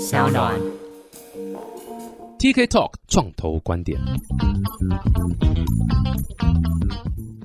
小暖。TK Talk 创投观点。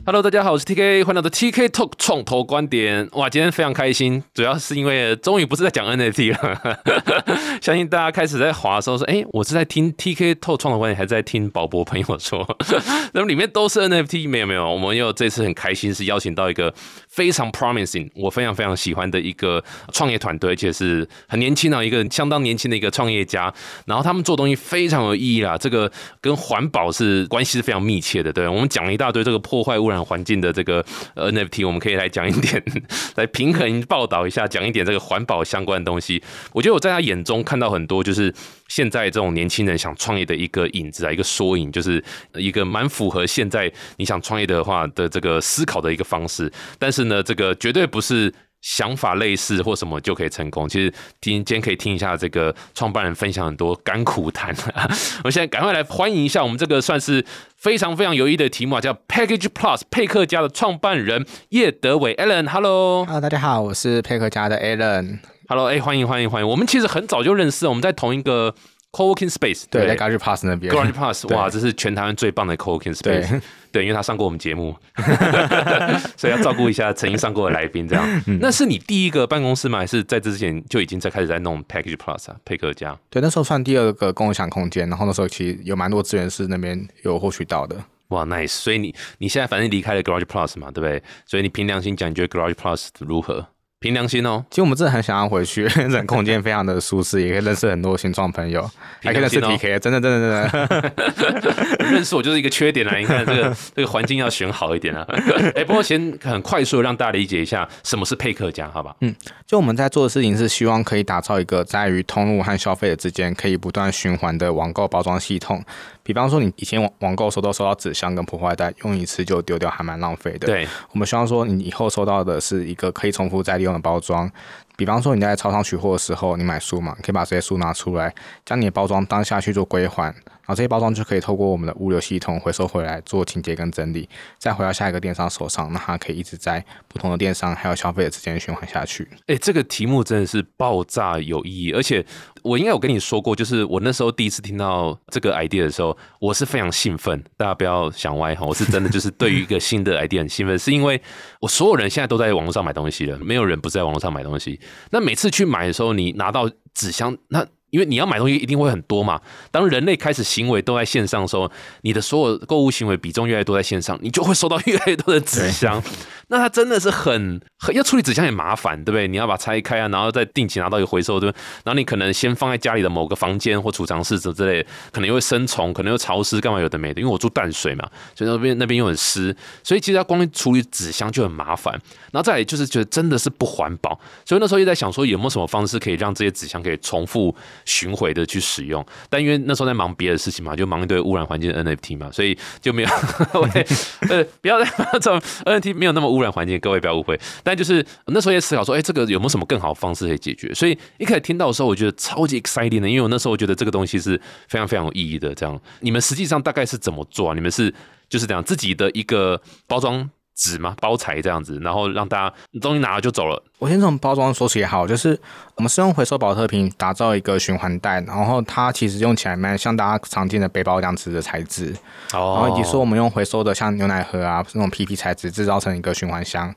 Hello，大家好，我是 TK，欢迎来到 TK Talk 创投观点。哇，今天非常开心，主要是因为终于不是在讲 NFT 了。相信大家开始在滑的时候说，哎、我是在听 TK Talk 创投观点，还是在听宝博朋友说，那么里面都是 NFT，没有没有，我们又这次很开心是邀请到一个非常 promising，我非常非常喜欢的一个创业团队，而且是很年轻啊，一个相当年轻的一个创业家。然后他们做东西非常有意义啦，这个跟环保是关系是非常密切的。对我们讲了一大堆这个破坏污染环境的这个呃 NFT，我们可以来讲一点，来平衡报道一下，讲一点这个环保相关的东西。我觉得我在他眼中看到很多就是现在这种年轻人想创业的一个影子啊，一个缩影，就是一个蛮符合现在你想创业的话的这个思考的一个方式。但是呢，这个绝对不是。想法类似或什么就可以成功。其实今今天可以听一下这个创办人分享很多甘苦谈。我现在赶快来欢迎一下我们这个算是非常非常有意义的题目啊，叫 Package Plus 佩克家的创办人叶德伟 Alan。Hello，Hello，大家好，我是佩克家的 Alan。Hello，哎、欢迎欢迎欢迎！我们其实很早就认识，我们在同一个 co-working space，对，在 Garage Pass 那边。Garage Plus，哇，这是全台湾最棒的 co-working space。对，因为他上过我们节目，所以要照顾一下曾经上过的来宾。这样，嗯那是你第一个办公室吗？还是在这之前就已经在开始在弄 Package Plus 啊？佩克家？对，那时候算第二个共享空间，然后那时候其实有蛮多资源是那边有获取到的。哇，nice！所以你你现在反正离开了 Garage Plus 嘛，对不对？所以你凭良心讲，你觉得 Garage Plus 如何？凭良心哦，其实我们真的很想要回去，这空间非常的舒适，也可以认识很多新创朋友，还可以认识凭良 PK，真的真的真的。认识我就是一个缺点啊！你看 这个这个环境要选好一点啊。哎、不过先很快速的让大家理解一下什么是配客家，好吧？嗯就我们在做的事情是希望可以打造一个在于通路和消费者之间可以不断循环的网购包装系统。比方说，你以前网网购收都收到纸箱跟破坏袋，用一次就丢掉，还蛮浪费的。对，我们希望说，你以后收到的是一个可以重复再利用的包装。比方说，你在超商取货的时候，你买书嘛，可以把这些书拿出来，将你的包装当下去做归还，然后这些包装就可以透过我们的物流系统回收回来做清洁跟整理，再回到下一个电商手上，那它可以一直在不同的电商还有消费者之间循环下去。哎、这个题目真的是爆炸有意义，而且我应该有跟你说过，就是我那时候第一次听到这个 idea 的时候，我是非常兴奋。大家不要想歪哈，我是真的就是对于一个新的 idea 很兴奋，是因为我所有人现在都在网络上买东西了，没有人不在网络上买东西。那每次去买的时候，你拿到纸箱，那因为你要买东西一定会很多嘛。当人类开始行为都在线上的时候，你的所有购物行为比重越来越多在线上，你就会收到越来越多的纸箱。那它真的是很很要处理纸箱也麻烦，对不对？你要把它拆开啊，然后再定期拿到一个回收，对不对？然后你可能先放在家里的某个房间或储藏室之之类的，可能又会生虫，可能又潮湿，干嘛有的没的。因为我住淡水嘛，所以那边那边又很湿，所以其实它光处理纸箱就很麻烦。然后再来就是觉得真的是不环保，所以那时候也在想说有没有什么方式可以让这些纸箱可以重复巡回的去使用。但因为那时候在忙别的事情嘛，就忙一堆污染环境的 NFT 嘛，所以就没有。喂 呃，不要 再这种 NFT 没有那么污染环境，各位不要误会。但就是那时候也思考说，哎、这个有没有什么更好的方式可以解决？所以一开始听到的时候，我觉得超级 exciting 的，因为我那时候觉得这个东西是非常非常有意义的。这样，你们实际上大概是怎么做啊？你们是就是这样自己的一个包装纸吗？包材这样子，然后让大家东西拿了就走了。我先从包装说起也好，就是我们是用回收保特瓶打造一个循环袋，然后它其实用起来蛮像大家常见的背包这样子的材质，然哦后以及说我们用回收的像牛奶盒啊那种 PP 材质制造成一个循环箱，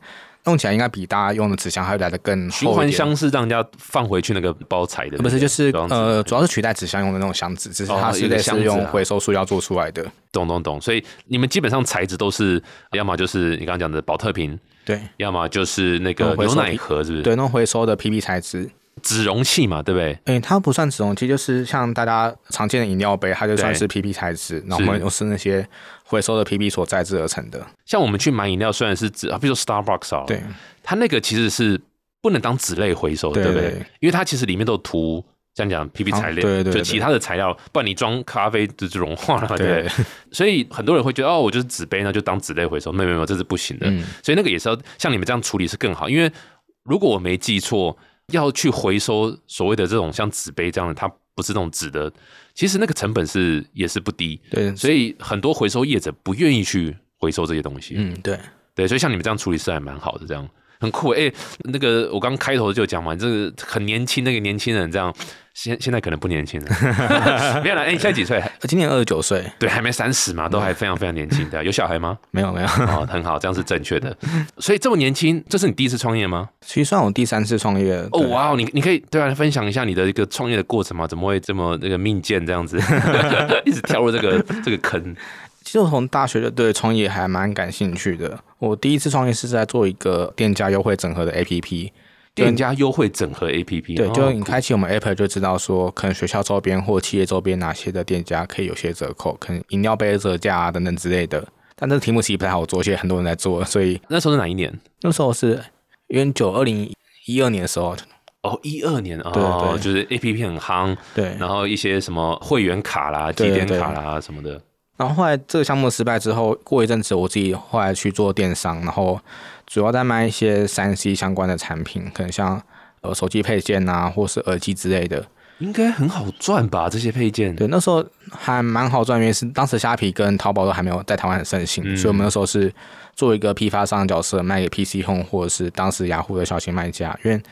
用起来应该比大家用的纸箱还要来的更循环。箱是让人家放回去那个包材的，不是，就是呃，主要是取代纸箱用的那种箱子，只是哦它是类似有一个箱子啊用回收塑料做出来的。懂懂懂。所以你们基本上材质都是，要么就是你刚刚讲的保特瓶，对要么就是那个牛奶盒，是不是？对，那种回收的 PP 材质，纸容器嘛，对不对？诶、它不算纸容器，就是像大家常见的饮料杯，它就算是 PP 材质，然后我们又是那些回收的 PP 所再制而成的。像我们去买饮料，虽然是纸啊，比如说 Starbucks 啊，对，它那个其实是不能当纸类回收的，对对不对对？因为它其实里面都有涂。这样讲，PP 材料，对对对就其他的材料，不然你装咖啡就就融化了嘛，对不对对？所以很多人会觉得，哦，我就是纸杯，那就当纸类回收，没有没有，这是不行的。嗯所以那个也是要像你们这样处理是更好，因为如果我没记错，要去回收所谓的这种像纸杯这样的，它不是那种纸的，其实那个成本是也是不低，对，所以很多回收业者不愿意去回收这些东西。嗯，对，对，所以像你们这样处理是还蛮好的，这样。很酷哎、那个我刚开头就讲嘛，这个很年轻，那个年轻人这样，现现在可能不年轻了，没有啦。哎、你现在几岁？今年二十九岁，对，还没三十嘛，都还非常非常年轻的。有小孩吗？没有没有，哦，很好，这样是正确的。所以这么年轻，这是你第一次创业吗？其实算我第三次创业。哦哇哦，你你可以对啊，分享一下你的一个创业的过程吗？怎么会这么那个命贱这样子，一直跳入这个这个坑？其实我从大学就对创业还蛮感兴趣的。我第一次创业是在做一个店家优惠整合的 APP。店家优惠整合 APP，对，哦就你开启我们 App 就知道说，可能学校周边或企业周边哪些的店家可以有些折扣，可能饮料杯折价啊等等之类的。但这个题目其实不太好做，现在很多人在做，所以那时候是哪一年？那时候是元九二零一二年的时候，哦，一二年哦，对对就是 A P P 很夯，对。然后一些什么会员卡啦、积点卡啦什么的。然后后来这个项目失败之后，过一阵子我自己后来去做电商，然后主要在卖一些三 C 相关的产品，可能像呃手机配件啊，或是耳机之类的。应该很好赚吧？这些配件，对，那时候还蛮好赚，因为是当时虾皮跟淘宝都还没有在台湾很盛行，嗯所以我们那时候是做一个批发商的角色，卖给 PC Home 或者是当时雅虎的小型卖家，因为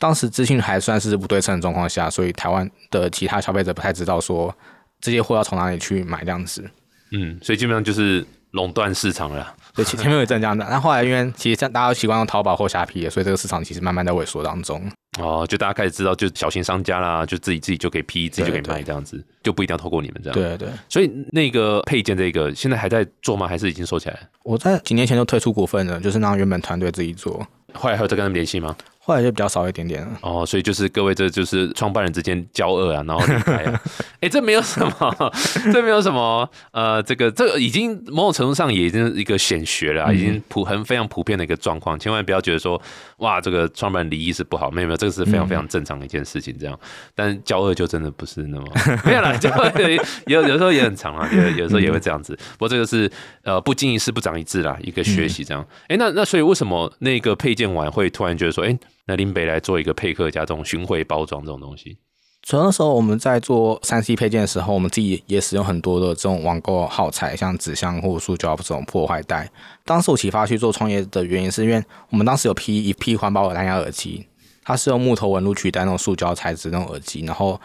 当时资讯还算是不对称的状况下，所以台湾的其他消费者不太知道说这些货要从哪里去买这样子。嗯，所以基本上就是垄断市场了。对，前前面有一阵这样的，但后来因为其实像大家都习惯用淘宝或虾皮了，所以这个市场其实慢慢在萎缩当中。哦，就大家开始知道，就小型商家啦，就自己自己就可以批，自己就可以卖这样子，就不一定要透过你们这样。，对对，所以那个配件这个现在还在做吗？还是已经收起来了？我在几年前就退出股份了，就是让原本团队自己做，后来还有再跟他们联系吗？后来就比较少一点点了。哦，所以就是各位，这就是创办人之间交恶啊，然后离开啊。哎、这没有什么，这没有什么，呃，这个这个已经某种程度上也已经是一个显学了啊、已经普很非常普遍的一个状况。千万不要觉得说，哇，这个创办人离异是不好，没有没有，这个是非常非常正常的一件事情。这样，但交恶就真的不是那么 没有啦，交恶有有时候也很长啊，有有时候也会这样子。不过这个是呃不经一事不长一智啦，一个学习这样。哎、那那所以为什么那个配件晚会突然觉得说，哎、那林北来做一个配客加这种巡回包装这种东西？主要那时候我们在做三 C 配件的时候，我们自己也使用很多的这种网购耗材，像纸箱或塑胶这种破坏袋。当时我启发去做创业的原因，是因为我们当时有批一批环保的蓝牙耳机，它是用木头纹路取代那种塑胶材质那种耳机。然后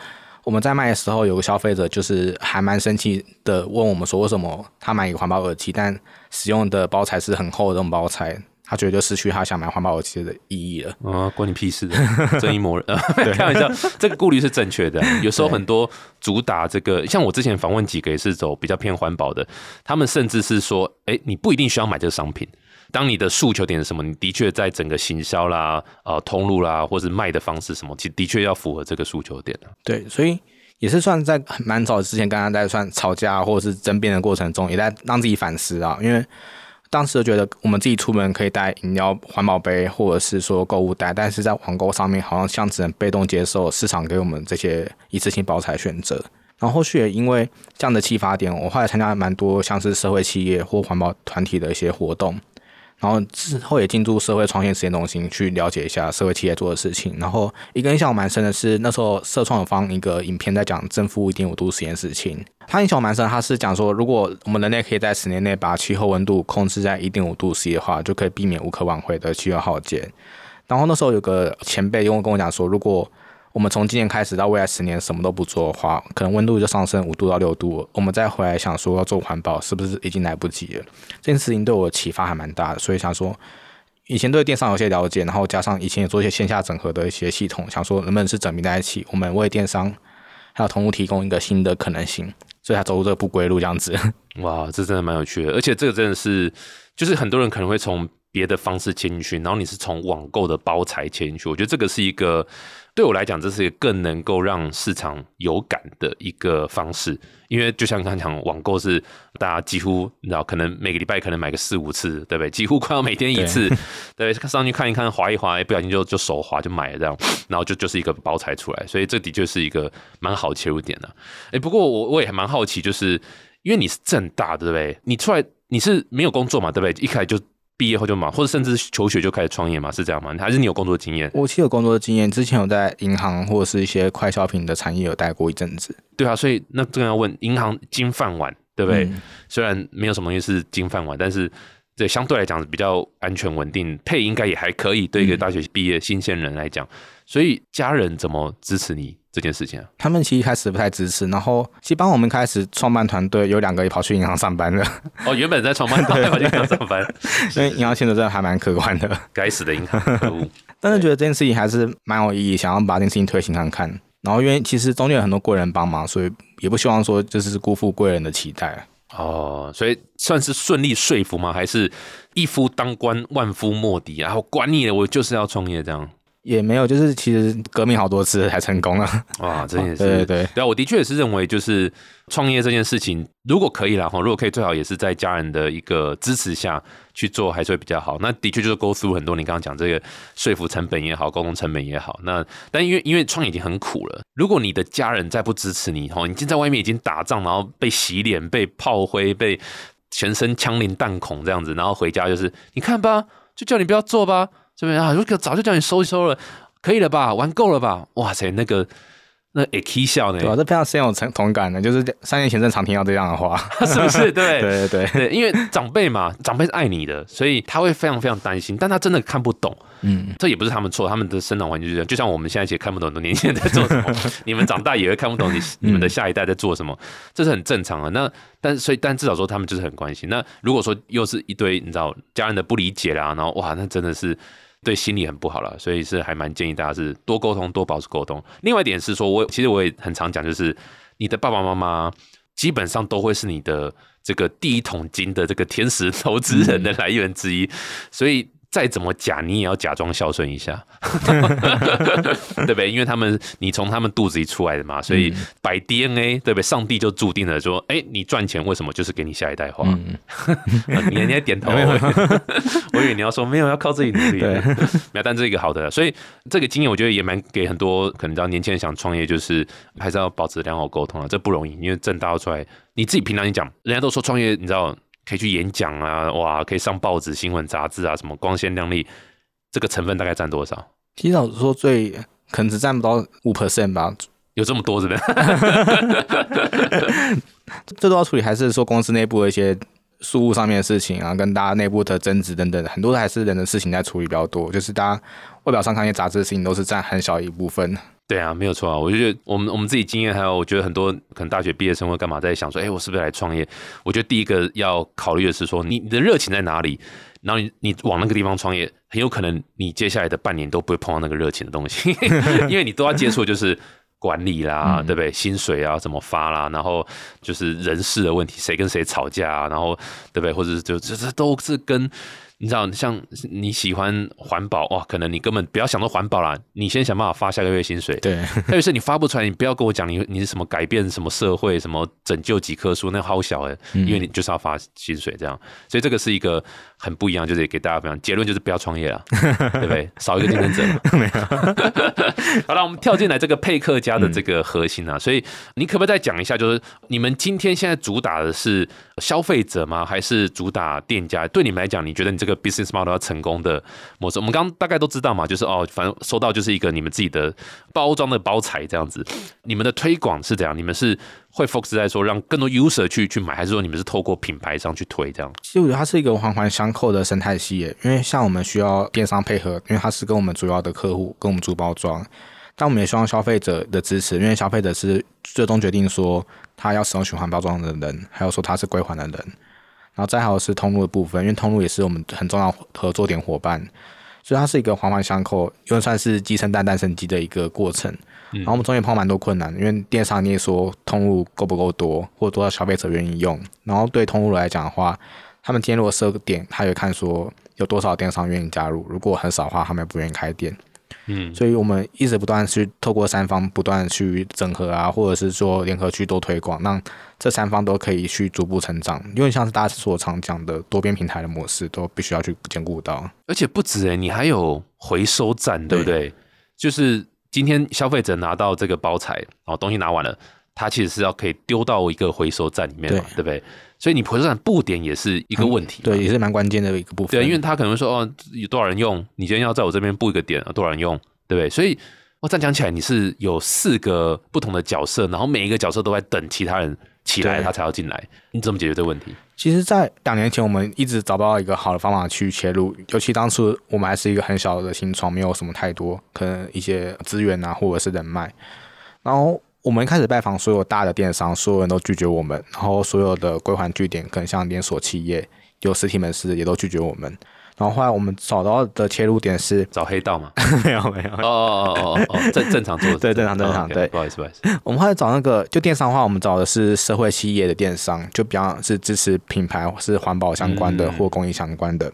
我们在卖的时候，有个消费者就是还蛮生气的，问我们说为什么他买一个环保耳机，但使用的包材是很厚的这种包材，他觉得就失去他想买环保耳机的意义了。啊，关你屁事的，正义魔人，呃开玩笑，这个顾虑是正确的。有时候很多主打这个，像我之前访问几个也是走比较偏环保的，他们甚至是说，哎、你不一定需要买这个商品。当你的诉求点是什么，你的确在整个行销啦、呃通路啦，或是卖的方式什么，其实的确要符合这个诉求点的。对，所以也是算在蛮早之前跟他在算吵架或者是争辩的过程中，也在让自己反思啊。因为当时就觉得我们自己出门可以带饮料、环保杯，或者是说购物袋，但是在网购上面好像像只能被动接受市场给我们这些一次性包材选择。然后后续也因为这样的启发点，我后来参加蛮多像是社会企业或环保团体的一些活动，然后之后也进驻社会创新实验中心去了解一下社会企业做的事情。然后一个印象我蛮深的是，那时候社创有放一个影片在讲正负一点五度实验事情。它印象我蛮深，它是讲说，如果我们人类可以在十年内把气候温度控制在一点五度 C 的话，就可以避免无可挽回的气候浩劫。然后那时候有个前辈跟我跟我讲说，如果我们从今年开始到未来十年什么都不做的话，可能温度就上升五度到六度。我们再回来想说要做环保，是不是已经来不及了？这件事情对我启发还蛮大的，所以想说，以前对电商有些了解，然后加上以前也做一些线下整合的一些系统，想说能不能是整并在一起，我们为电商还有同步提供一个新的可能性，所以才走入这个不归路这样子。哇，这真的蛮有趣的，而且这个真的是，就是很多人可能会从别的方式切进去，然后你是从网购的包材切进去，我觉得这个是一个对我来讲，这是一个更能够让市场有感的一个方式，因为就像刚才讲，网购是大家几乎你知道，可能每个礼拜可能买个四五次，对不对？几乎快要每天一次，对，上去看一看，划一划，哎，不小心就就手滑就买了这样，然后就就是一个包材出来，所以这的确是一个蛮好切入点的、哎，不过我我也还蛮好奇，就是因为你是正大，对不对？你出来你是没有工作嘛，对不对？一开始就毕业后就忙，或者甚至求学就开始创业嘛，是这样吗？还是你有工作经验？我其实有工作的经验，之前有在银行或者是一些快消品的产业有待过一阵子。对啊，所以那这个要问银行金饭碗，对不对？嗯虽然没有什么东西是金饭碗，但是对，相对来讲比较安全稳定，配应该也还可以，对一个大学毕业新鲜人来讲。所以家人怎么支持你这件事情啊？他们其实一开始不太支持，然后其实帮我们开始创办团队，有两个也跑去银行上班了。哦，原本在创办团队 跑去银行上班，因为银行薪水真的还蛮可观的。该死的银行，可恶！但是觉得这件事情还是蛮有意义，想要把这件事情推行看看。然后因为其实中间有很多贵人帮忙，所以也不希望说就是辜负贵人的期待。哦，所以算是顺利说服吗？还是一夫当关，万夫莫敌？然后管你了，我就是要创业这样。也没有，就是其实革命好多次才成功了。哇，这也是对对对，对啊，我的确也是认为，就是创业这件事情，如果可以了哈，如果可以，最好也是在家人的一个支持下去做，还是会比较好。那的确就是 go through 很多，你刚刚讲这个说服成本也好，沟通成本也好。那但因为因为创业已经很苦了，如果你的家人再不支持你哈，你已经在外面已经打仗，然后被洗脸、被炮灰、被全身枪林弹孔这样子，然后回家就是你看吧，就叫你不要做吧。这边啊，如果早就叫你收一收了，可以了吧？玩够了吧？哇塞，那个那 AK 笑呢，对啊，这非常深有同同感的，就是三年前正常听到这样的话，是不是？对 对对对，因为长辈嘛，长辈是爱你的，所以他会非常非常担心，但他真的看不懂。嗯，这也不是他们错，他们的生长环境就是这样。就像我们现在也看不懂很多年轻人在做什么，你们长大也会看不懂你你们的下一代在做什么，这是很正常的。那但所以但至少说他们就是很关心。那如果说又是一堆你知道家人的不理解啦，然后哇，那真的是。对心理很不好了，所以是还蛮建议大家是多沟通，多保持沟通。另外一点是说，我其实我也很常讲，就是你的爸爸妈妈基本上都会是你的这个第一桶金的这个天使 投资人的来源之一，所以。再怎么假，你也要假装孝顺一下，对不对？因为他们你从他们肚子里出来的嘛，所以摆 DNA，对不对？上帝就注定了说，哎，你赚钱为什么就是给你下一代花？你你还点头，我以为你要说没有，要靠自己努力。没有，但这一个好的，所以这个经验我觉得也蛮给很多可能知道年轻人想创业，就是还是要保持良好沟通啊，这不容易，因为正大出来，你自己平常你讲，人家都说创业，你知道。可以去演讲啊，哇，可以上报纸、新闻、杂志啊，什么光鲜亮丽，这个成分大概占多少？提早说最可能只占不到五 percent 吧，有这么多是不是？最多要处理还是说公司内部的一些事务上面的事情啊，跟大家内部的争执等等，很多还是人的事情在处理比较多，就是大家外表上看一些杂志的事情，都是占很小一部分。对啊，没有错啊！我就觉得我们我们自己经验，还有我觉得很多可能大学毕业生会干嘛，在想说，哎，我是不是来创业？我觉得第一个要考虑的是说，你你的热情在哪里？然后你你往那个地方创业，很有可能你接下来的半年都不会碰到那个热情的东西，因为你都要接触就是管理啦，对不对？薪水啊怎么发啦？然后就是人事的问题，谁跟谁吵架啊？然后对不对？或者是就这这都是跟。你知道，像你喜欢环保哇，可能你根本不要想到环保啦，你先想办法发下个月薪水。对，特别是你发不出来，你不要跟我讲你你是什么改变什么社会，什么拯救几棵树，那好小哎，因为你就是要发薪水这样，所以这个是一个很不一样，就是给大家分享结论就是不要创业了，对不对？少一个竞争者。好了，我们跳进来这个配客家的这个核心啊，所以你可不可以再讲一下，就是你们今天现在主打的是消费者吗？还是主打店家？对你们来讲，你觉得你这个？个 business model 要成功的模式，我们刚刚大概都知道嘛，就是哦，反正收到就是一个你们自己的包装的包材这样子。你们的推广是怎样？你们是会 focus 在说让更多 user 去去买，还是说你们是透过品牌上去推这样？其实我觉得它是一个环环相扣的生态系列，因为像我们需要电商配合，因为它是跟我们主要的客户跟我们做包装，但我们也希望消费者的支持，因为消费者是最终决定说他要使用循环包装的人，还有说他是归还的人。然后再还有是通路的部分，因为通路也是我们很重要合作点伙伴，所以它是一个环环相扣，又算是鸡生蛋蛋生鸡的一个过程。然后我们中间碰到蛮多困难，因为电商你也说通路够不够多，或者多少消费者愿意用。然后对通路来讲的话，他们今天如果设个点，他也看说有多少电商愿意加入，如果很少的话，他们也不愿意开店。嗯，所以我们一直不断去透过三方不断去整合啊，或者是说联合去多推广，让这三方都可以去逐步成长。因为像是大家所常讲的多边平台的模式，都必须要去兼顾到。而且不止诶，你还有回收站，对不对？就是今天消费者拿到这个包材，然后东西拿完了，他其实是要可以丢到一个回收站里面嘛，对不对？所以你回收站布点也是一个问题，对，也是蛮关键的一个部分。对，因为他可能说哦，有多少人用？你今天要在我这边布一个点，多少人用？对不对？所以我这样讲起来，你是有四个不同的角色，然后每一个角色都在等其他人起来，对它才要进来。你怎么解决这个问题？其实，在两年前，我们一直找不到一个好的方法去切入，尤其当初我们还是一个很小的新创，没有什么太多可能一些资源啊，或者是人脉。然后我们一开始拜访所有大的电商，所有人都拒绝我们，然后所有的归还据点，可能像连锁企业有实体门市也都拒绝我们。然后后来我们找到的切入点是，找黑道嘛？没有没有，哦哦哦哦哦，正 正常做的，对正常正常对。不好意思不好意思，我们后来找那个就电商的话，我们找的是社会企业的电商，就比方是支持品牌是环保相关的嗯。或公益相关的。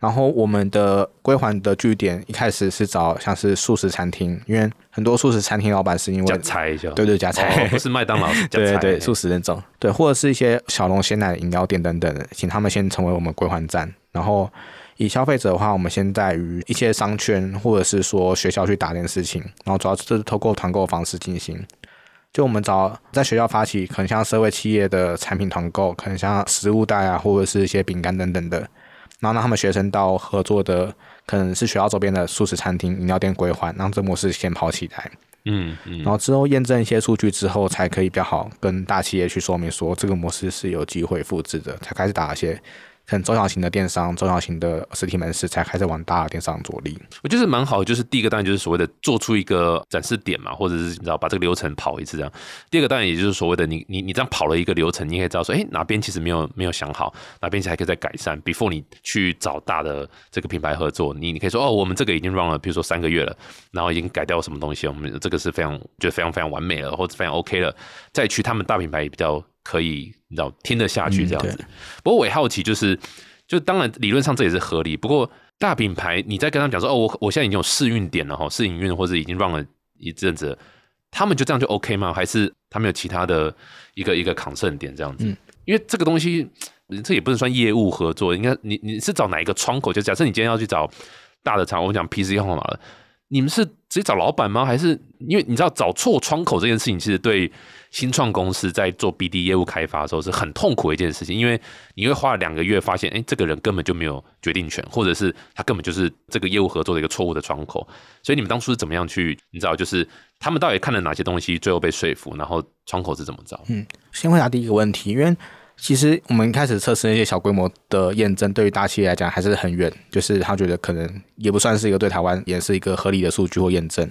然后我们的归还的据点一开始是找像是素食餐厅，因为很多素食餐厅老板是因为加为菜一下，对对加菜，哦，不是麦当劳，对对对素食那种，对，或者是一些小龙鲜奶饮料店等等的，请他们先成为我们归还站。然后以消费者的话，我们先在于一些商圈或者是说学校去打这件事情，然后主要是透过团购的方式进行。就我们找在学校发起，可能像社会企业的产品团购，可能像食物袋啊，或者是一些饼干等等的，然后让他们学生到合作的可能是学校周边的素食餐厅、饮料店归还，让这模式先跑起来。嗯嗯然，后之后验证一些数据之后，才可以比较好跟大企业去说明说这个模式是有机会复制的，才开始打一些可能中小型的电商、中小型的实体门市，才开始往大电商着力。我觉得蛮好，就是第一个当然就是所谓的做出一个展示点嘛，或者是你知道把这个流程跑一次这样。第二个当然也就是所谓的你你你这样跑了一个流程，你可以知道说，哎，哪边其实没有没有想好，哪边其实还可以再改善。before 你去找大的这个品牌合作，你你可以说哦，我们这个已经 run 了，比如说三个月了，然后已经改掉什么东西，我们这个是非常觉得非常非常完美了，或者非常 OK 了，再去他们大品牌也比较可以你知道听得下去嗯这样子。对不过我也好奇，就是就当然理论上这也是合理，不过大品牌你在跟他们讲说哦，我我现在已经有试运点了哈，试营运或者已经 run 了一阵子了，他们就这样就 OK 吗？还是他们有其他的一个一个 concern 点这样子？嗯因为这个东西这也不能算业务合作，应该你你是找哪一个窗口？就假设你今天要去找大的厂，我们讲 PC 号码了。你们是直接找老板吗？还是因为你知道找错窗口这件事情，其实对新创公司在做 BD 业务开发的时候是很痛苦的一件事情，因为你会花了两个月发现，哎，这个人根本就没有决定权，或者是他根本就是这个业务合作的一个错误的窗口。所以你们当初是怎么样去？你知道，就是他们到底看了哪些东西，最后被说服，然后窗口是怎么找？先回答第一个问题，因为其实我们一开始测试那些小规模的验证，对于大企业来讲还是很远，就是他觉得可能也不算是一个对台湾也是一个合理的数据或验证。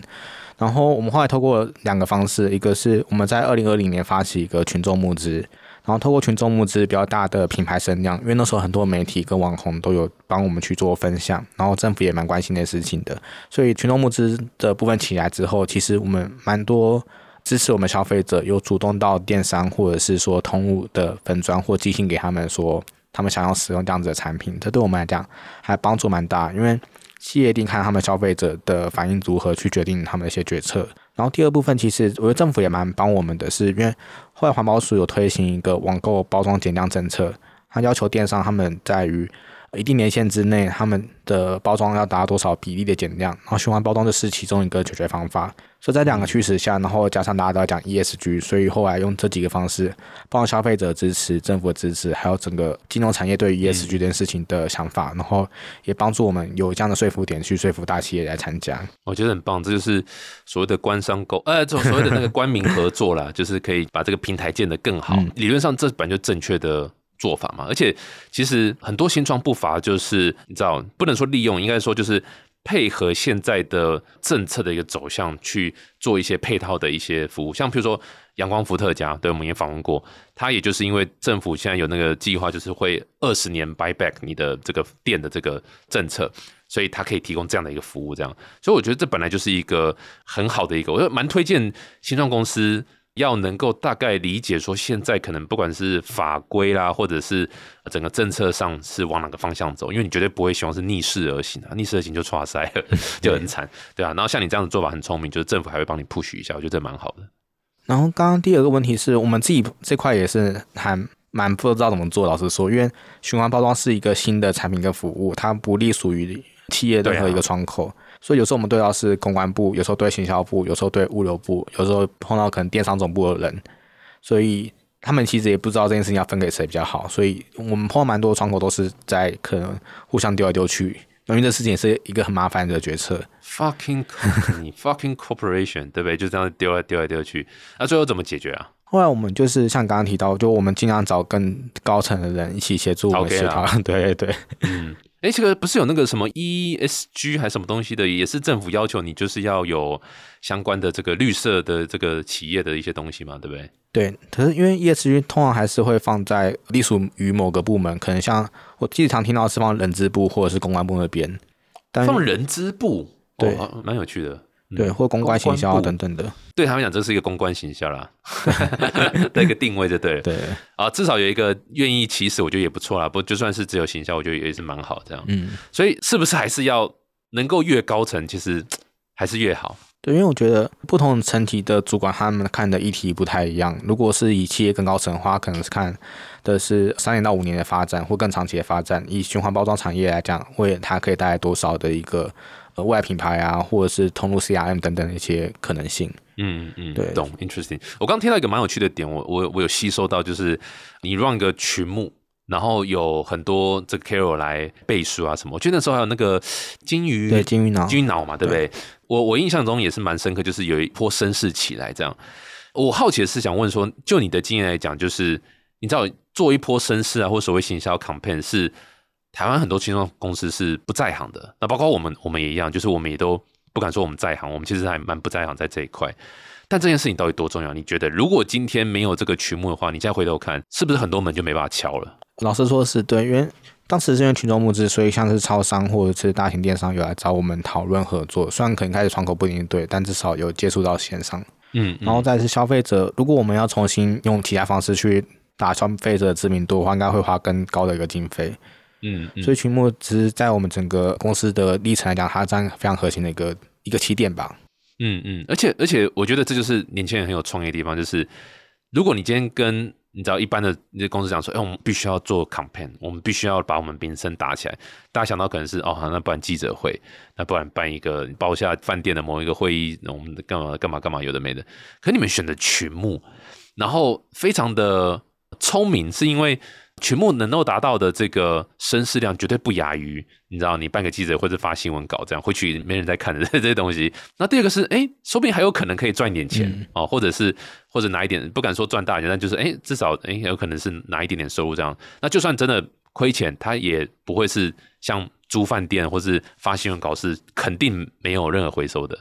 然后我们后来透过两个方式，一个是我们在二零二零年发起一个群众募资，然后透过群众募资比较大的品牌声量，因为那时候很多媒体跟网红都有帮我们去做分享，然后政府也蛮关心这件事情的，所以群众募资的部分起来之后，其实我们蛮多支持我们消费者有主动到电商或者是说通路的粉砖或寄信给他们说他们想要使用这样子的产品，这对我们来讲还帮助蛮大，因为企业一定看他们消费者的反应如何去决定他们的一些决策。然后第二部分，其实我觉得政府也蛮帮我们的是，因为后来环保署有推行一个网购包装减量政策，它要求电商他们在于一定年限之内，他们的包装要达到多少比例的减量，然后循环包装就是其中一个解决方法。所以在两个驱使下，然后加上大家都要讲 ESG，所以后来用这几个方式，包括消费者支持、政府的支持，还有整个金融产业对于 ESG 这件事情的想法，然后也帮助我们有这样的说服点去说服大企业来参加。我觉得很棒，这就是所谓的官商勾，呃，这所谓的那个官民合作啦，就是可以把这个平台建得更好。嗯理论上这本来就正确的做法嘛，而且其实很多新创不乏就是你知道，不能说利用，应该说就是。配合现在的政策的一个走向去做一些配套的一些服务，像比如说阳光伏特加，对我们也访问过，它也就是因为政府现在有那个计划，就是会二十年 buy back 你的这个店的这个政策，所以它可以提供这样的一个服务，这样，所以我觉得这本来就是一个很好的一个，我觉得蛮推荐新创公司要能够大概理解说，现在可能不管是法规啦，或者是整个政策上是往哪个方向走，因为你绝对不会希望是逆势而行啊，逆势而行就错塞了，就很惨，对啊。然后像你这样的做法很聪明，就是政府还会帮你 push 一下，我觉得这蛮好的。然后刚刚第二个问题是我们自己这块也是还蛮不知道怎么做，老实说，因为循环包装是一个新的产品跟服务，它不隶属于企业任何一个窗口，所以有时候我们对到是公关部，有时候对行销部，有时候对物流部，有时候碰到可能电商总部的人，所以他们其实也不知道这件事情要分给谁比较好，所以我们碰到蛮多窗口都是在可能互相丢来丢去，因为这事情也是一个很麻烦的决策。fucking company fucking corporation，对不对？就这样丢来丢来丢去，那最后怎么解决啊？后来我们就是像刚刚提到，就我们尽量找更高层的人一起协助我们 OK 啦协讨。对对对，嗯，哎，这个不是有那个什么 ESG 还是什么东西的，也是政府要求你就是要有相关的这个绿色的这个企业的一些东西嘛，对不对？对，可是因为 ESG 通常还是会放在隶属于某个部门，可能像我经常听到是放人资部或者是公关部那边，但放人资部，对哦，蛮有趣的。嗯对或公关行销部等等的，对他们讲，这是一个公关行销啦 的一个定位就对了。对，啊，至少有一个愿意起始，我觉得也不错啦。不，就算是只有行销，我觉得也是蛮好这样。嗯，所以是不是还是要能够越高层，其实还是越好？对，因为我觉得不同层级的主管他们看的议题不太一样。如果是以企业更高层的话，可能是看的是三年到五年的发展或更长期的发展。以循环包装产业来讲，会它可以带来多少的一个呃未来品牌啊，或者是通路 CRM 等等的一些可能性。嗯嗯，对懂，interesting。我刚听到一个蛮有趣的点，我我我有吸收到，就是你 run 个群目，然后有很多这个 Carol 来背书啊什么。我记得那时候还有那个金鱼，对，金鱼脑，金鱼脑嘛，对不对？我我印象中也是蛮深刻，就是有一波声势起来这样。我好奇的是想问说，就你的经验来讲，就是你知道做一波声势啊，或所谓行销 campaign 是台湾很多新创公司是不在行的，那包括我们，我们也一样，就是我们也都不敢说我们在行，我们其实还蛮不在行在这一块。但这件事情到底多重要？你觉得如果今天没有这个曲目的话，你再回头看，是不是很多门就没办法敲了？老实说是对，因为当时是因为群众募资，所以像是超商或者是大型电商有来找我们讨论合作。虽然可能开始窗口不一定对，但至少有接触到线上。嗯，然后再是消费者，如果我们要重新用其他方式去打消费者的知名度的话，应该会花更高的一个经费。嗯嗯，所以群募只是在我们整个公司的历程来讲，它占非常核心的一个一个起点吧。嗯嗯，而且而且，我觉得这就是年轻人很有创意的地方，就是如果你今天跟你知道一般的那些公司讲说，哎、我们必须要做 campaign，我们必须要把我们名声打起来，大家想到可能是哦，那不然记者会，那不然办一个包下饭店的某一个会议，那我们干嘛干嘛干嘛，有的没的。可你们选的群目，然后非常的聪明，是因为群目能够达到的这个声势量绝对不亚于你知道你办个记者或者发新闻稿这样，回去没人在看的 这些东西。那第二个是，哎，说不定还有可能可以赚一点钱、嗯哦，或者是或者拿一点，不敢说赚大钱，但就是哎，至少哎有可能是拿一点点收入这样。那就算真的亏钱，他也不会是像租饭店或是发新闻稿是肯定没有任何回收的。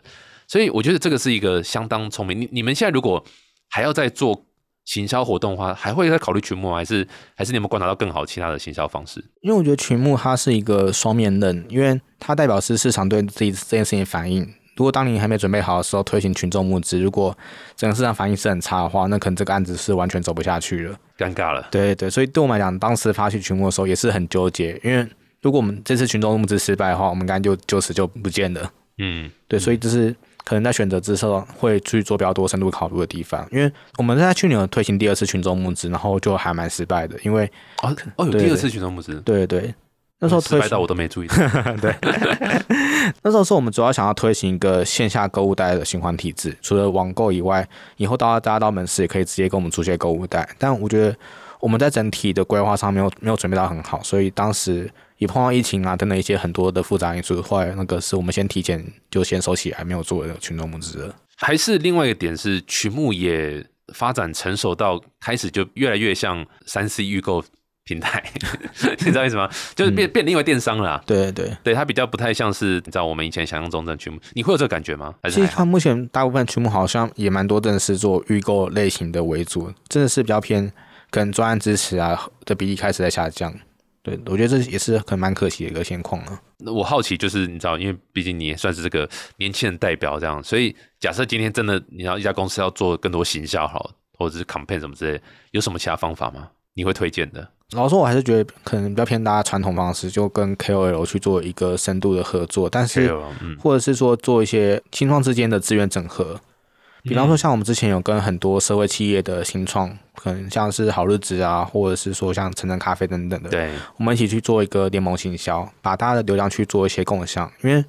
所以我觉得这个是一个相当聪明。你你们现在如果还要再做行销活动的话，还会再考虑群募吗？还是还是你有没有观察到更好其他的行销方式？因为我觉得群募它是一个双面刃，因为它代表是市场对自己这件事情反应。如果当你还没准备好的时候推行群众募资，如果整个市场反应是很差的话，那可能这个案子是完全走不下去了。尴尬了。对对，所以对我们来讲，当时发起群募的时候也是很纠结，因为如果我们这次群众募资失败的话，我们应该就就此就不见了。嗯，对，所以就是可能在选择之上会去做比较多深度考虑的地方。因为我们在去年有推行第二次群众募资，然后就还蛮失败的，因为哦哦，有第二次群众募资，对对，那时候失推行败到我都没注意 对。那时候是我们主要想要推行一个线下购物袋的循环体制，除了网购以外，以后到大家到门市也可以直接跟我们租借购物袋。但我觉得我们在整体的规划上没有没有准备到很好，所以当时也碰到疫情啊等等一些很多的复杂因素，后来那个是我们先提前就先收起来，没有做的群众募资了。还是另外一个点是，曲目也发展成熟到开始就越来越像三 C 预购平台，你知道意思吗？就是变、变另外电商了啊、对对。对，它比较不太像是你知道我们以前想象中的曲目，你会有这个感觉吗？还是还？其实它目前大部分曲目好像也蛮多，真的是做预购类型的为主，真的是比较偏跟专案支持啊的比例开始在下降。对，我觉得这也是很蛮可惜的一个现况啊。那我好奇就是你知道，因为毕竟你也算是这个年轻人代表这样，所以假设今天真的你要一家公司要做更多行销好，或者是 campaign 什么之类，有什么其他方法吗？你会推荐的？老实说，我还是觉得可能比较偏大家传统方式，就跟 KOL 去做一个深度的合作，但是嗯或者是说做一些新创之间的资源整合。比方说，像我们之前有跟很多社会企业的新创，可能像是好日子啊，或者是说像晨晨咖啡等等的，对，我们一起去做一个联盟行销，把大家的流量去做一些共享。因为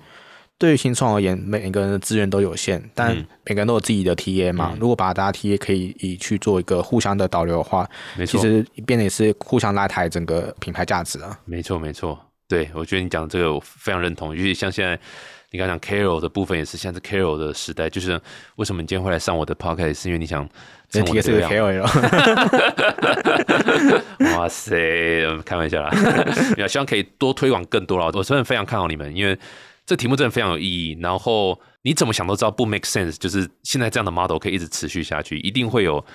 对于新创而言，每个人的资源都有限，但嗯每个人都有自己的 TA 嘛。嗯如果把大家 TA 可以以去做一个互相的导流的话，没错，其实变得也是互相拉抬整个品牌价值啊。没错，没错。对，我觉得你讲的这个我非常认同，尤其像现在你刚讲 Carol 的部分也是，现在是 Carol 的时代，就是为什么你今天会来上我的 podcast，是因为你想蹭我的这是个流量。KOL，哇塞，开玩笑啦，也，希望可以多推广更多了。我真的非常看好你们，因为这题目真的非常有意义。然后你怎么想都知道不 make sense，就是现在这样的 model 可以一直持续下去，一定会有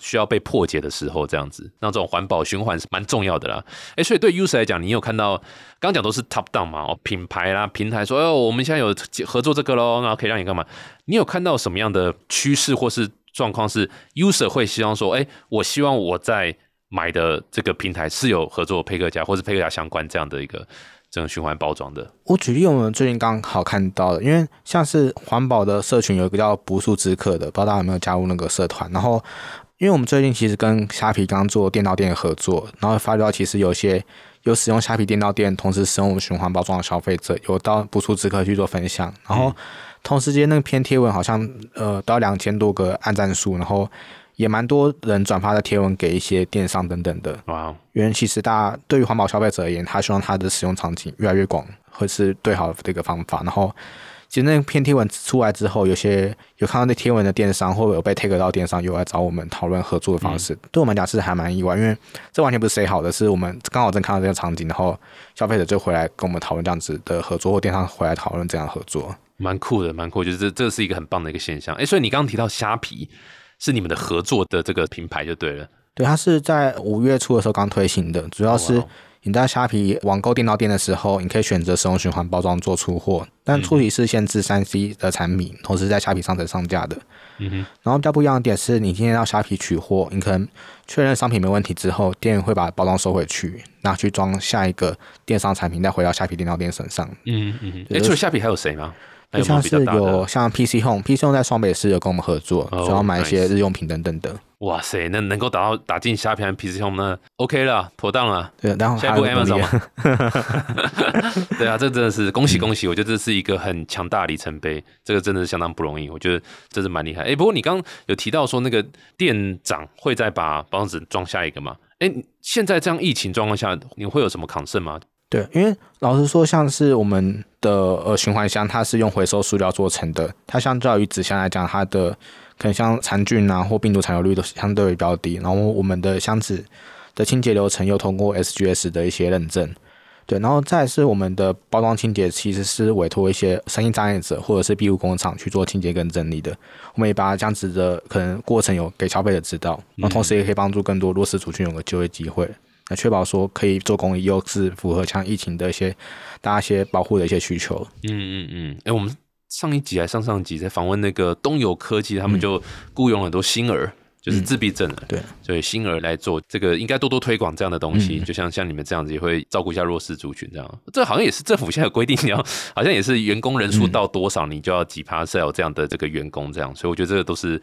需要被破解的时候。这样子，那这种环保循环是蛮重要的啦。哎，所以对 user 来讲，你有看到刚讲都是 top down 嘛？哦，品牌啦、平台说，哦，我们现在有合作这个喽，然后可以让你干嘛？你有看到什么样的趋势或是状况是 user 会希望说，哎，我希望我在买的这个平台是有合作配克家或是佩克家相关这样的一个这种循环包装的。我举例，我们最近刚好看到的，因为像是环保的社群有一个叫不速之客的，不知道大家有没有加入那个社团？然后，因为我们最近其实跟虾皮刚做电到店的合作，然后发觉到其实有些有使用虾皮电到店，同时使用我们循环包装的消费者，有到不速之客去做分享，然后同时间那篇贴文好像呃到两千多个按赞数，然后也蛮多人转发的贴文给一些电商等等的，哇，因为其实大家对于环保消费者而言，他希望他的使用场景越来越广，会是最好的这个方法。然后，其实那篇贴文出来之后，有些有看到那贴文的电商，或者有被 take 到电商，又来找我们讨论合作的方式。对我们讲是还蛮意外，因为这完全不是谁好的，是我们刚好正看到这个场景，然后消费者就回来跟我们讨论这样子的合作，或电商回来讨论这样的合作。蛮酷的，蛮酷，就是这这是一个很棒的一个现象。哎，所以你刚刚提到虾皮是你们的合作的这个品牌就对了。对，它是在五月初的时候刚推行的，主要是你在虾皮网购电脑店的时候，你可以选择使用循环包装做出货，但出题是限制三 C 的产品，同时在虾皮商城上架的。嗯哼，然后比较不一样的点是，你今天到虾皮取货，你可能确认商品没问题之后，店员会把包装收回去，拿去装下一个电商产品，再回到虾皮电脑店身上。嗯嗯哼。对哎，除了虾皮还有谁吗？就像是有像 PC Home，PC Home 在双北市有跟我们合作，哦主要买一些日用品等等的。哇塞，那能够打到打进虾皮和 PC Home 那 OK 了，妥当了。对，然后下一步 Amazon 嘛 对啊，这真的是恭喜恭喜！我觉得这是一个很强大的里程碑，这个真的是相当不容易，我觉得这是蛮厉害。哎，不过你刚刚有提到说那个店长会再把包子装下一个吗？哎，现在这样疫情状况下，你会有什么 concern 吗？对，因为老实说，像是我们的呃循环箱，它是用回收塑料做成的，它相较于纸箱来讲，它的可能像残菌啊或病毒残留率都相对比较低。然后我们的箱子的清洁流程又通过 SGS 的一些认证，对，然后再是我们的包装清洁，其实是委托一些生意障碍者或者是庇护工厂去做清洁跟整理的。我们也把这样子的可能过程有给消费者知道，然后同时也可以帮助更多弱势族群有个就业机会。那确保说可以做公益，又是符合像疫情的一些大家一些保护的一些需求。嗯嗯嗯，哎、我们上一集还上上集在访问那个东友科技，他们就雇佣很多新儿。就是自闭症的，对，所以新儿来做这个，应该多多推广这样的东西。就像像你们这样子，也会照顾一下弱势族群这样。这好像也是政府现在有规定，你要好像也是员工人数到多少，你就要几趴是有这样的这个员工这样。所以我觉得这个都是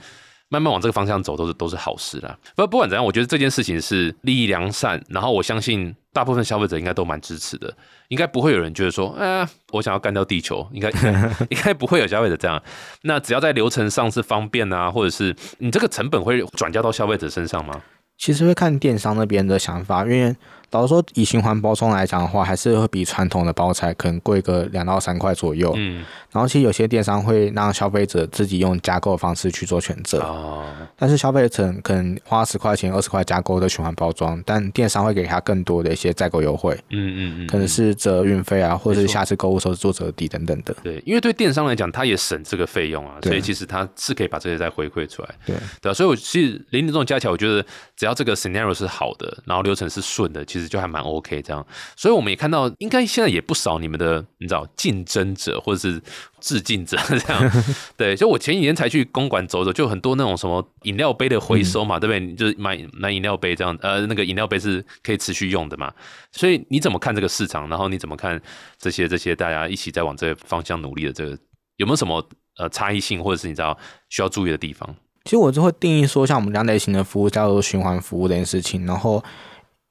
慢慢往这个方向走，都是都是好事啦。不不管怎样，我觉得这件事情是利益良善，然后我相信大部分消费者应该都蛮支持的，应该不会有人觉得说，啊，我想要干掉地球，应该应 该应该不会有消费者这样。那只要在流程上是方便啊，或者是你这个成本会转嫁到消费者身上吗？其实会看电商那边的想法，因为老实说，以循环包装来讲的话，还是会比传统的包材可能贵个两到三块左右。嗯，然后其实有些电商会让消费者自己用加购的方式去做选择，哦，但是消费者可能花十块钱、二十块加购的循环包装，但电商会给他更多的一些再购优惠，嗯嗯嗯，可能是折运费啊，或者是下次购物时候做折抵等等的。对，因为对电商来讲，他也省这个费用啊，对所以其实他是可以把这些再回馈出来。对对啊，所以我其实零零这种加起来，我觉得只要这个 scenario 是好的，然后流程是顺的，其实就还蛮 OK 这样。所以我们也看到，应该现在也不少你们的你知道竞争者或者是致敬者这样。对，就我前几天才去公馆走走，就很多那种什么饮料杯的回收嘛，对不对？你就是买买饮料杯这样，呃，那个饮料杯是可以持续用的嘛。所以你怎么看这个市场？然后你怎么看这些这些大家一起在往这个方向努力的这个有没有什么呃差异性，或者是你知道需要注意的地方？其实我就会定义说，像我们这样类型的服务叫做循环服务这件事情。然后，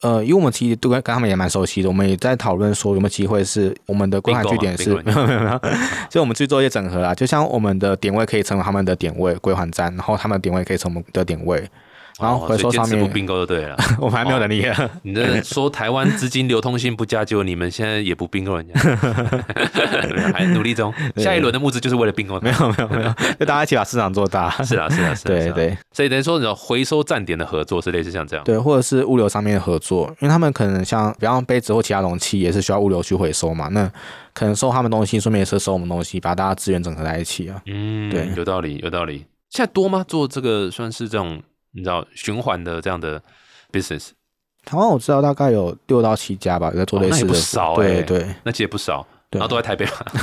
呃，因为我们其实都跟跟他们也蛮熟悉的，我们也在讨论说有没有机会是我们的归还据点是没有没有没有，就我们去做一些整合啦。就像我们的点位可以成为他们的点位归还站，然后他们的点位可以成为我们的点位。然后哦回收上面不并购就对了。我们还没有能力。你这说台湾资金流通性不佳，结果你们现在也不并购人家，还努力中。下一轮的募资就是为了并购它。没有没有没有，就大家一起把市场做大。是啊是啊是啊，对对所以等于说，你知道回收站点的合作是类似像这样。对，或者是物流上面的合作，因为他们可能像，比方杯子或其他容器也是需要物流去回收嘛，那可能收他们东西，顺便也是收我们东西，把大家资源整合在一起啊。嗯，对有道理有道理。现在多吗？做这个算是这种你知道循环的这样的 business，台湾我知道大概有六到七家吧，有在做哦那也不类似的。少欸对对，那其实也不少。然后都在台北嘛，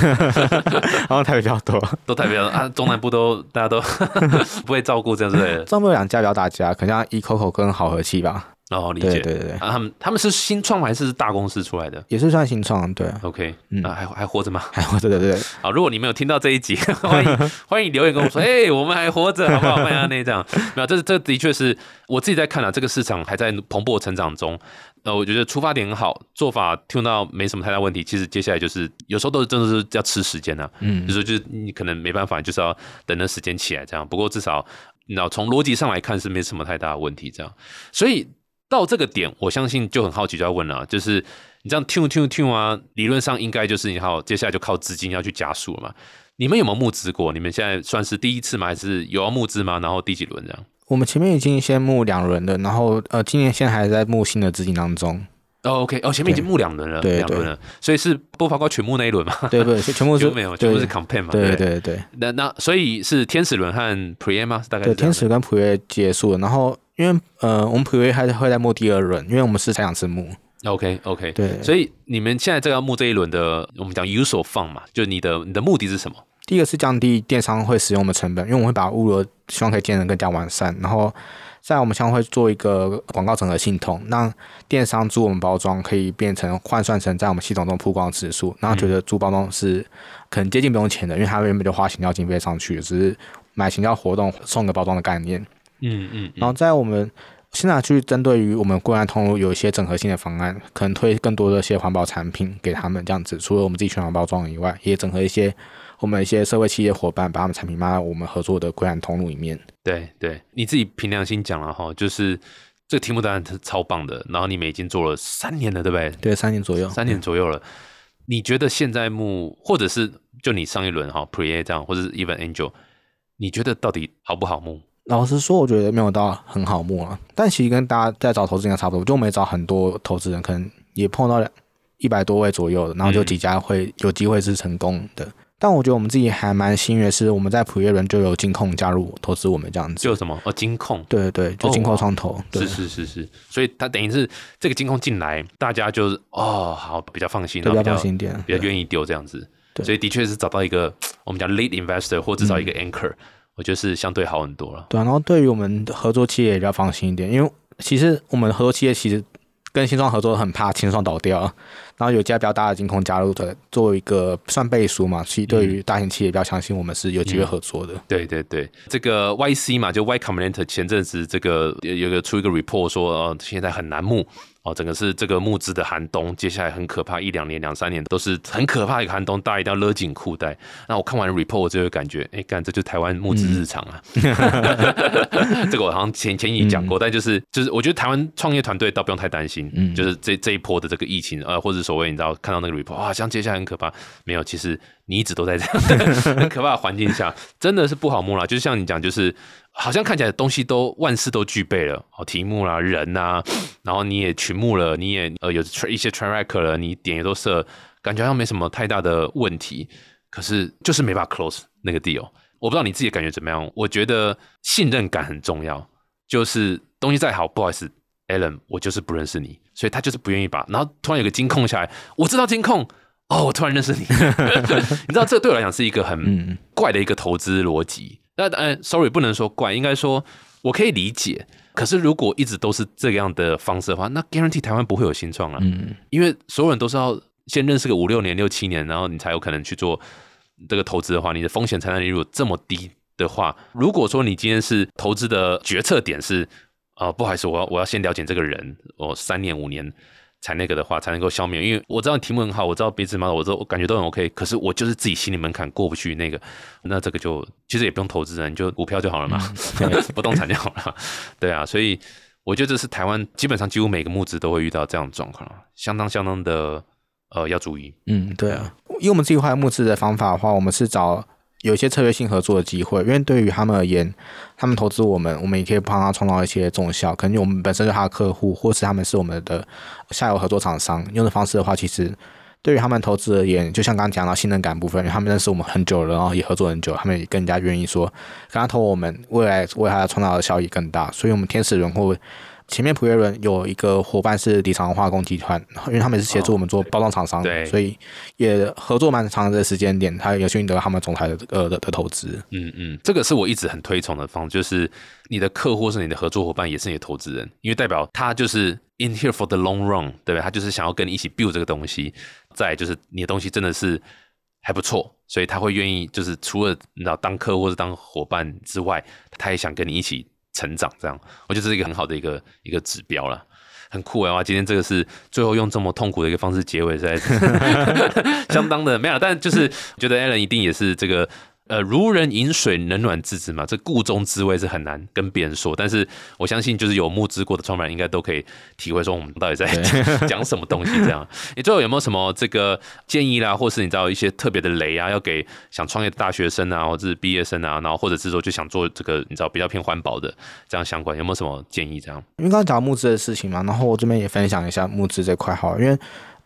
然后台北比较多，都台北啊，中南部都大家都 不会照顾这样之类的。中部有两家比较大家，可能像 eCoco 跟好和气吧。哦，理解。对对对对，啊，他们他们是新创还是大公司出来的也是算新创，对啊。？OK，嗯啊，还还活着吗？还有对对对，好，如果你没有听到这一集，欢迎 欢迎留言跟我说，哎、我们还活着，好不好？欢迎那这样，没有，这这的确是我自己在看啊，这个市场还在蓬勃成长中。呃，我觉得出发点很好，做法听到没什么太大问题。其实接下来就是有时候都是真的是要吃时间啊，嗯就，是就是你可能没办法，就是要等那时间起来这样。不过至少你知道从逻辑上来看是没什么太大的问题这样。所以到这个点，我相信就很好奇就要问了，就是你这样 tune tune tune 啊，理论上应该就是你好，接下来就靠资金要去加速了嘛。你们有没有募资过？你们现在算是第一次吗？还是有要募资吗？然后第几轮这样？我们前面已经先募两轮了，然后呃，今年现在还在募新的资金当中。哦，OK，哦，前面已经募两轮了，对两轮了，所以是不包括全募那一轮嘛？对 对，全部是没有，全部是对 campaign 嘛？对不对对那那所以是天使轮和 pre 吗？大概对，天使跟普约结束了，然后因为呃，我们普约还会在募第二轮，因为我们是才两次募。OK OK，对，所以你们现在这个要募这一轮的，我们讲 user 放嘛，就你的你的目的是什么？第一个是降低电商会使用的成本，因为我们会把物流希望可以建得更加完善，然后再来我们将会做一个广告整合系统，让电商租我们包装可以变成换算成在我们系统中曝光指数，然后觉得租包装是可能接近不用钱的，因为它原本就花行销经费上去，只是买行销活动送个包装的概念。嗯嗯然后在我们现在去针对于我们归案通路有一些整合性的方案，可能推更多的一些环保产品给他们，这样子。除了我们自己全环包装以外，也整合一些我们一些社会企业伙伴，把他们产品卖到我们合作的归案通路里面。对对，你自己凭良心讲了哈，就是这个题目当然是超棒的，然后你们已经做了三年了，对不对？对，三年左右。三年左右了。你觉得现在目，或者是就你上一轮哈 Pre A 这样，或者是 Even Angel，你觉得到底好不好募？老实说，我觉得没有到很好摸啊，但其实跟大家在找投资人差不多，就我们也找很多投资人，可能也碰到一百多位左右的，然后就几家会有机会是成功的。但我觉得我们自己还蛮幸运的是，我们在普约轮就有金控加入投资我们这样子。就什么？哦，金控，对对对，就金控创投。对。是是是是，所以他等于是这个金控进来，大家就是哦，好比较放心，比较较放心一点。比较愿意丢这样子，所以的确是找到一个 我们讲 lead investor 或至少一个 anchor，、我觉得是相对好很多了。对，然后对于我们的合作企业也比较放心一点，因为其实我们合作企业其实跟新创合作很怕新创倒掉，然后有一家比较大的金控加入的，作为一个算背书嘛，其实对于大型企业比较相信我们是有机会合作的。对对对，这个 YC 嘛，就 Y Combinator 前阵子这个有有个出一个 report 说，呃，现在很难募哦，整个是这个募资的寒冬，接下来很可怕，一两年、两三年都是很可怕的一个寒冬，大家一定要勒紧裤带。那我看完 report，我就有感觉，哎，干，这就是台湾募资日常啊。这个我好像前前已讲过，但就是就是，我觉得台湾创业团队倒不用太担心，嗯就是这这一波的这个疫情，呃，或者所谓你知道看到那个 report，哇，像接下来很可怕，没有，其实你一直都在这样很可怕的环境下，真的是不好摸啦。就像你讲，就是好像看起来东西都万事都具备了，哦，题目啦、人呐、然后你也群目了，你也呃有 tra- 一些 track 了，你点也都设，感觉好像没什么太大的问题，可是就是没办法 close 那个 deal。我不知道你自己感觉怎么样，我觉得信任感很重要，就是东西再好，不好意思，Alan，我就是不认识你，所以他就是不愿意把，然后突然有个金控下来，我知道金控。哦，我突然认识你，你知道这对我来讲是一个很嗯怪的一个投资逻辑。那呃，sorry，不能说怪，应该说我可以理解。可是如果一直都是这样的方式的话，那 guarantee 台湾不会有新创啊，嗯，因为所有人都是要先认识个五六年、六七年，然后你才有可能去做这个投资的话，你的风险承担力如果这么低的话，如果说你今天是投资的决策点是，呃，不好意思，我要我要先了解这个人，我三年五年才那个的话才能够消灭。因为我知道题目很好，我知道彼此嘛，我都我感觉都很 OK，可是我就是自己心理门槛过不去那个，那这个就其实也不用投资人，你就股票就好了嘛，不动产就好了，对啊，所以我觉得这是台湾基本上几乎每个募资都会遇到这样的状况，相当相当的呃要注意。嗯，对啊，因为我们自己画募资的方法的话，我们是找。有一些策略性合作的机会，因为对于他们而言，他们投资我们，我们也可以帮他创造一些重效。可能我们本身是他的客户，或是他们是我们的下游合作厂商。用的方式的话，其实对于他们投资而言，就像刚刚讲到信任感部分，他们认识我们很久了，然后也合作很久，他们也更加愿意说，跟他投我们，未来为他创造的效益更大。所以，我们天使轮或前面普约伦有一个伙伴是底长化工集团，因为他们是协助我们做包装厂商，对，所以也合作蛮长的时间点，他有幸运得到他们总裁的呃的的投资。嗯嗯，这个是我一直很推崇的方，就是你的客户是你的合作伙伴，也是你的投资人，因为代表他就是 in here for the long run，对不对？他就是想要跟你一起 build 这个东西，再就是你的东西真的是还不错，所以他会愿意就是除了你知道当客户或者当伙伴之外，他也想跟你一起。成长这样，我觉得这是一个很好的一个一个指标了，很酷哎！哇，今天这个是最后用这么痛苦的一个方式结尾，在相当的没有，但就是觉得 Alan 一定也是这个。呃，如人饮水，冷暖自知嘛，这故中滋味是很难跟别人说。但是我相信，就是有募资过的创办人，应该都可以体会说我们到底在 讲什么东西。这样，你最后有没有什么这个建议啦，或是你知道一些特别的雷啊，要给想创业的大学生啊，或者是毕业生啊，然后或者是说就想做这个你知道比较偏环保的这样相关，有没有什么建议？这样，因为刚刚讲募资的事情嘛，然后我这边也分享一下募资这块哈，因为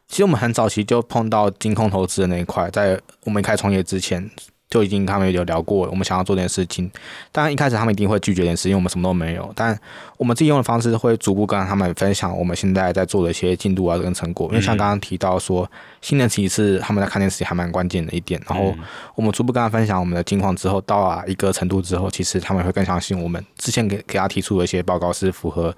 其实我们很早期就碰到金控投资的那一块，在我们开创业之前。就已经他们有聊过，我们想要做这件事情。当然一开始他们一定会拒绝这件事，因为我们什么都没有。但我们自己用的方式会逐步跟他们分享我们现在在做的一些进度啊跟成果。因为像刚刚提到说，新的其实他们在看电视还蛮关键的一点。然后我们逐步跟他分享我们的近况之后，到啊一个程度之后，其实他们会更相信我们之前给给他提出的一些报告是符合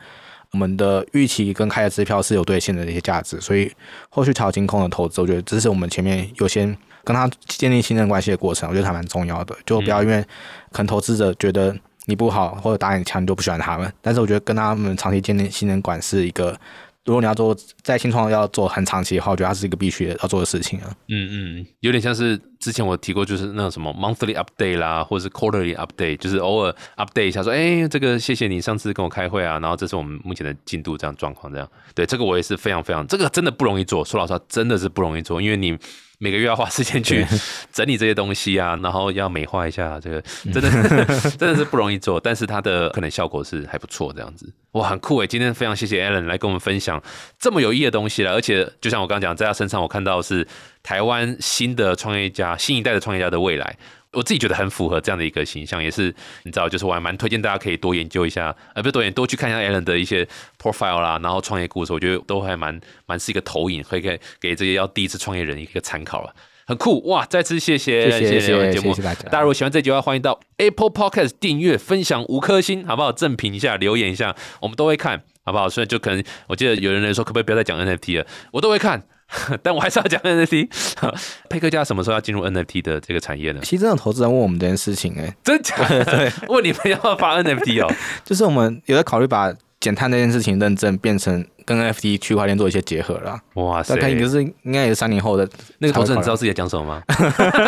我们的预期跟开的支票是有兑现的一些价值。所以后续调金控的投资，我觉得这是我们前面优先。跟他建立信任关系的过程，我觉得还蛮重要的。就不要因为可能投资者觉得你不好或者打你枪，就不喜欢他们。但是我觉得跟他们长期建立信任感是一个，如果你要做在新创要做很长期的话，我觉得它是一个必须要做的事情啊。嗯嗯，有点像是之前我提过，就是那种什么 monthly update 啦，或者是 quarterly update，就是偶尔 update 一下，说哎，这个谢谢你上次跟我开会啊，然后这是我们目前的进度这样状况这样。对，这个我也是非常非常，这个真的不容易做。说老实话，真的是不容易做，因为你。每个月要花时间去 整理这些东西啊，然后要美化一下，这个真的 真的是不容易做，但是它的可能效果是还不错，这样子哇，很酷诶！今天非常谢谢 Alan 来跟我们分享这么有意义的东西了，而且就像我刚刚讲，在他身上我看到是台湾新的创业家、新一代的创业家的未来。我自己觉得很符合这样的一个形象，也是你知道，就是我还蛮推荐大家可以多研究一下，呃，不是多研多去看一下 Alan 的一些 profile 啦，然后创业故事，我觉得都还蛮蛮是一个投影，可以给给这些要第一次创业人一个参考了，很酷哇！再次谢谢谢谢节目，大家如果喜欢这集的话，欢迎到 Apple Podcast 订阅、分享五颗星，好不好？正评一下，留言一下，我们都会看，好不好？所以就可能我记得有人来说，可不可以不要再讲 NFT 了？我都会看。但我还是要讲 NFT。佩克家什么时候要进入 NFT 的这个产业呢？其实，有投资人问我们这件事情，哎，真假？对，问你们要不要发 NFT 哦？就是我们有在考虑把减碳这件事情认证变成跟 NFT 区块链做一些结合了。哇塞！但可是应该也是三年后的那个投资人知道自己在讲什么吗？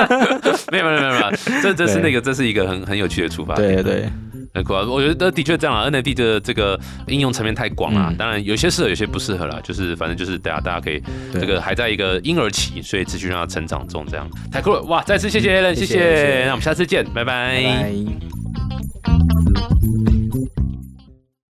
没有没有没有没有，这这是那个这是一个很很有趣的出发点。对对。很酷啊！我觉得的确这样啊，NFT 的这个应用层面太广了，当然有些适合，有些不适合啦。就是反正就是大家大家可以这个还在一个婴儿期，所以持续让它成长中，这样太酷了哇！再次谢谢 Allen，谢谢，那我们下次见，拜拜。